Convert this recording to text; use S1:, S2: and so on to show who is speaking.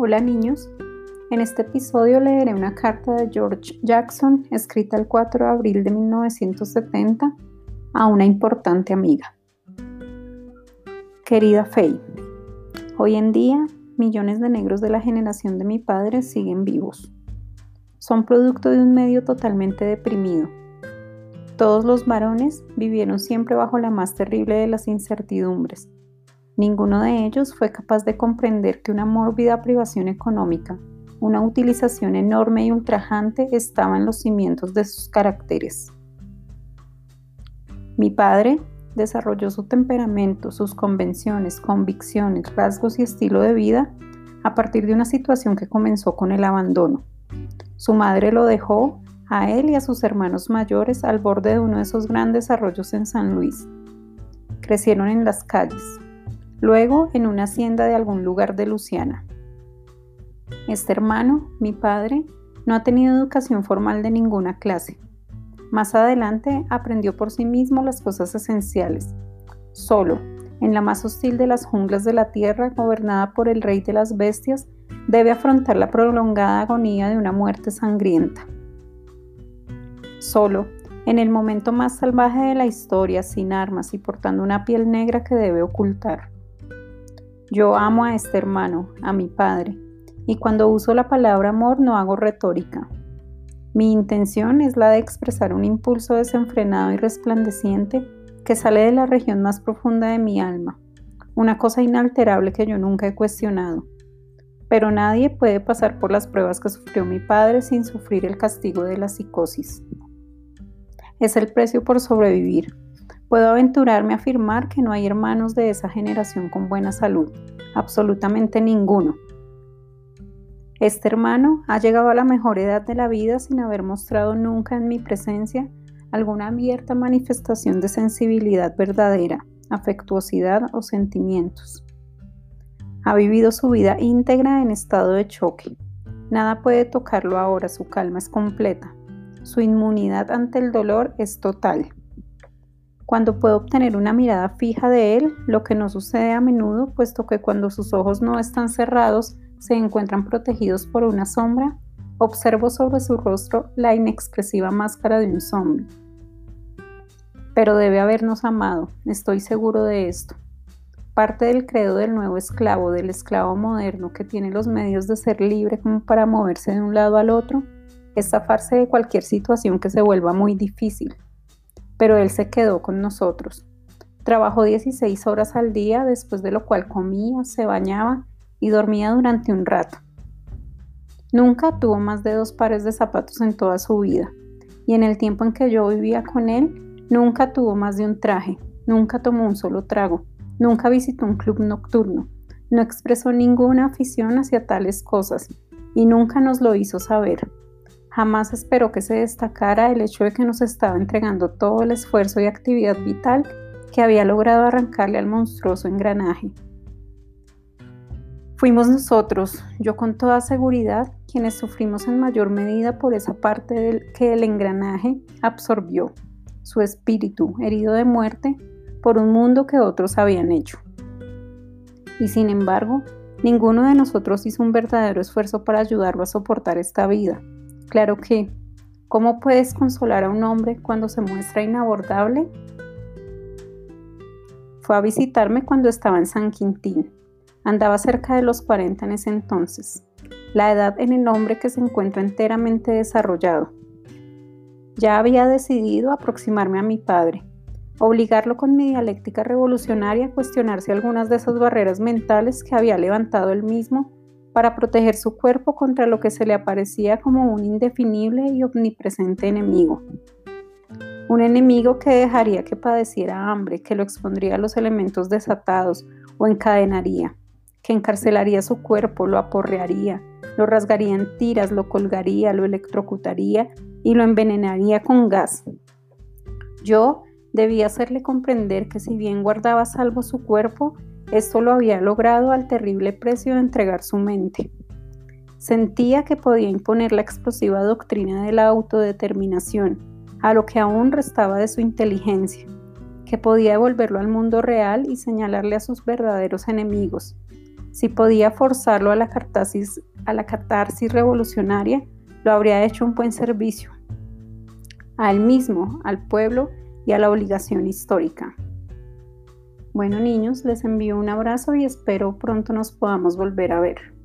S1: Hola niños, en este episodio leeré una carta de George Jackson escrita el 4 de abril de 1970 a una importante amiga. Querida Faye, hoy en día millones de negros de la generación de mi padre siguen vivos. Son producto de un medio totalmente deprimido. Todos los varones vivieron siempre bajo la más terrible de las incertidumbres Ninguno de ellos fue capaz de comprender que una mórbida privación económica, una utilización enorme y ultrajante estaba en los cimientos de sus caracteres. Mi padre desarrolló su temperamento, sus convenciones, convicciones, rasgos y estilo de vida a partir de una situación que comenzó con el abandono. Su madre lo dejó a él y a sus hermanos mayores al borde de uno de esos grandes arroyos en San Luis. Crecieron en las calles, luego en una hacienda de algún lugar de Luciana. Este hermano, mi padre, no ha tenido educación formal de ninguna clase. Más adelante aprendió por sí mismo las cosas esenciales. Solo, en la más hostil de las junglas de la tierra, gobernada por el rey de las bestias, debe afrontar la prolongada agonía de una muerte sangrienta. Solo, en el momento más salvaje de la historia, sin armas y portando una piel negra que debe ocultar. Yo amo a este hermano, a mi padre, y cuando uso la palabra amor no hago retórica. Mi intención es la de expresar un impulso desenfrenado y resplandeciente que sale de la región más profunda de mi alma, una cosa inalterable que yo nunca he cuestionado. Pero nadie puede pasar por las pruebas que sufrió mi padre sin sufrir el castigo de la psicosis. Es el precio por sobrevivir, Puedo aventurarme a afirmar que no hay hermanos de esa generación con buena salud, absolutamente ninguno. Este hermano ha llegado a la mejor edad de la vida sin haber mostrado nunca en mi presencia alguna abierta manifestación de sensibilidad verdadera, afectuosidad o sentimientos. Ha vivido su vida íntegra en estado de choque. Nada puede tocarlo ahora, su calma es completa. Su inmunidad ante el dolor es total cuando puedo obtener una mirada fija de él, lo que no sucede a menudo, puesto que cuando sus ojos no están cerrados, se encuentran protegidos por una sombra, observo sobre su rostro la inexpresiva máscara de un zombie. Pero debe habernos amado, estoy seguro de esto. Parte del credo del nuevo esclavo, del esclavo moderno que tiene los medios de ser libre como para moverse de un lado al otro, es zafarse de cualquier situación que se vuelva muy difícil pero él se quedó con nosotros. Trabajó 16 horas al día, después de lo cual comía, se bañaba y dormía durante un rato. Nunca tuvo más de dos pares de zapatos en toda su vida, y en el tiempo en que yo vivía con él, nunca tuvo más de un traje, nunca tomó un solo trago, nunca visitó un club nocturno, no expresó ninguna afición hacia tales cosas, y nunca nos lo hizo saber. Jamás esperó que se destacara el hecho de que nos estaba entregando todo el esfuerzo y actividad vital que había logrado arrancarle al monstruoso engranaje. Fuimos nosotros, yo con toda seguridad, quienes sufrimos en mayor medida por esa parte del que el engranaje absorbió, su espíritu herido de muerte por un mundo que otros habían hecho. Y sin embargo, ninguno de nosotros hizo un verdadero esfuerzo para ayudarlo a soportar esta vida Claro que, ¿cómo puedes consolar a un hombre cuando se muestra inabordable? Fue a visitarme cuando estaba en San Quintín. Andaba cerca de los 40 en ese entonces, la edad en el hombre que se encuentra enteramente desarrollado. Ya había decidido aproximarme a mi padre, obligarlo con mi dialéctica revolucionaria a cuestionarse algunas de esas barreras mentales que había levantado él mismo para proteger su cuerpo contra lo que se le aparecía como un indefinible y omnipresente enemigo. Un enemigo que dejaría que padeciera hambre, que lo expondría a los elementos desatados o encadenaría, que encarcelaría su cuerpo, lo aporrearía, lo rasgaría en tiras, lo colgaría, lo electrocutaría y lo envenenaría con gas. Yo debía hacerle comprender que si bien guardaba salvo su cuerpo, esto lo había logrado al terrible precio de entregar su mente. Sentía que podía imponer la explosiva doctrina de la autodeterminación a lo que aún restaba de su inteligencia, que podía devolverlo al mundo real y señalarle a sus verdaderos enemigos, Si podía forzarlo a la catarsis, revolucionaria, lo habría hecho un buen servicio a él mismo, al pueblo y a la obligación histórica. Bueno niños, les envío un abrazo y espero pronto nos podamos volver a ver.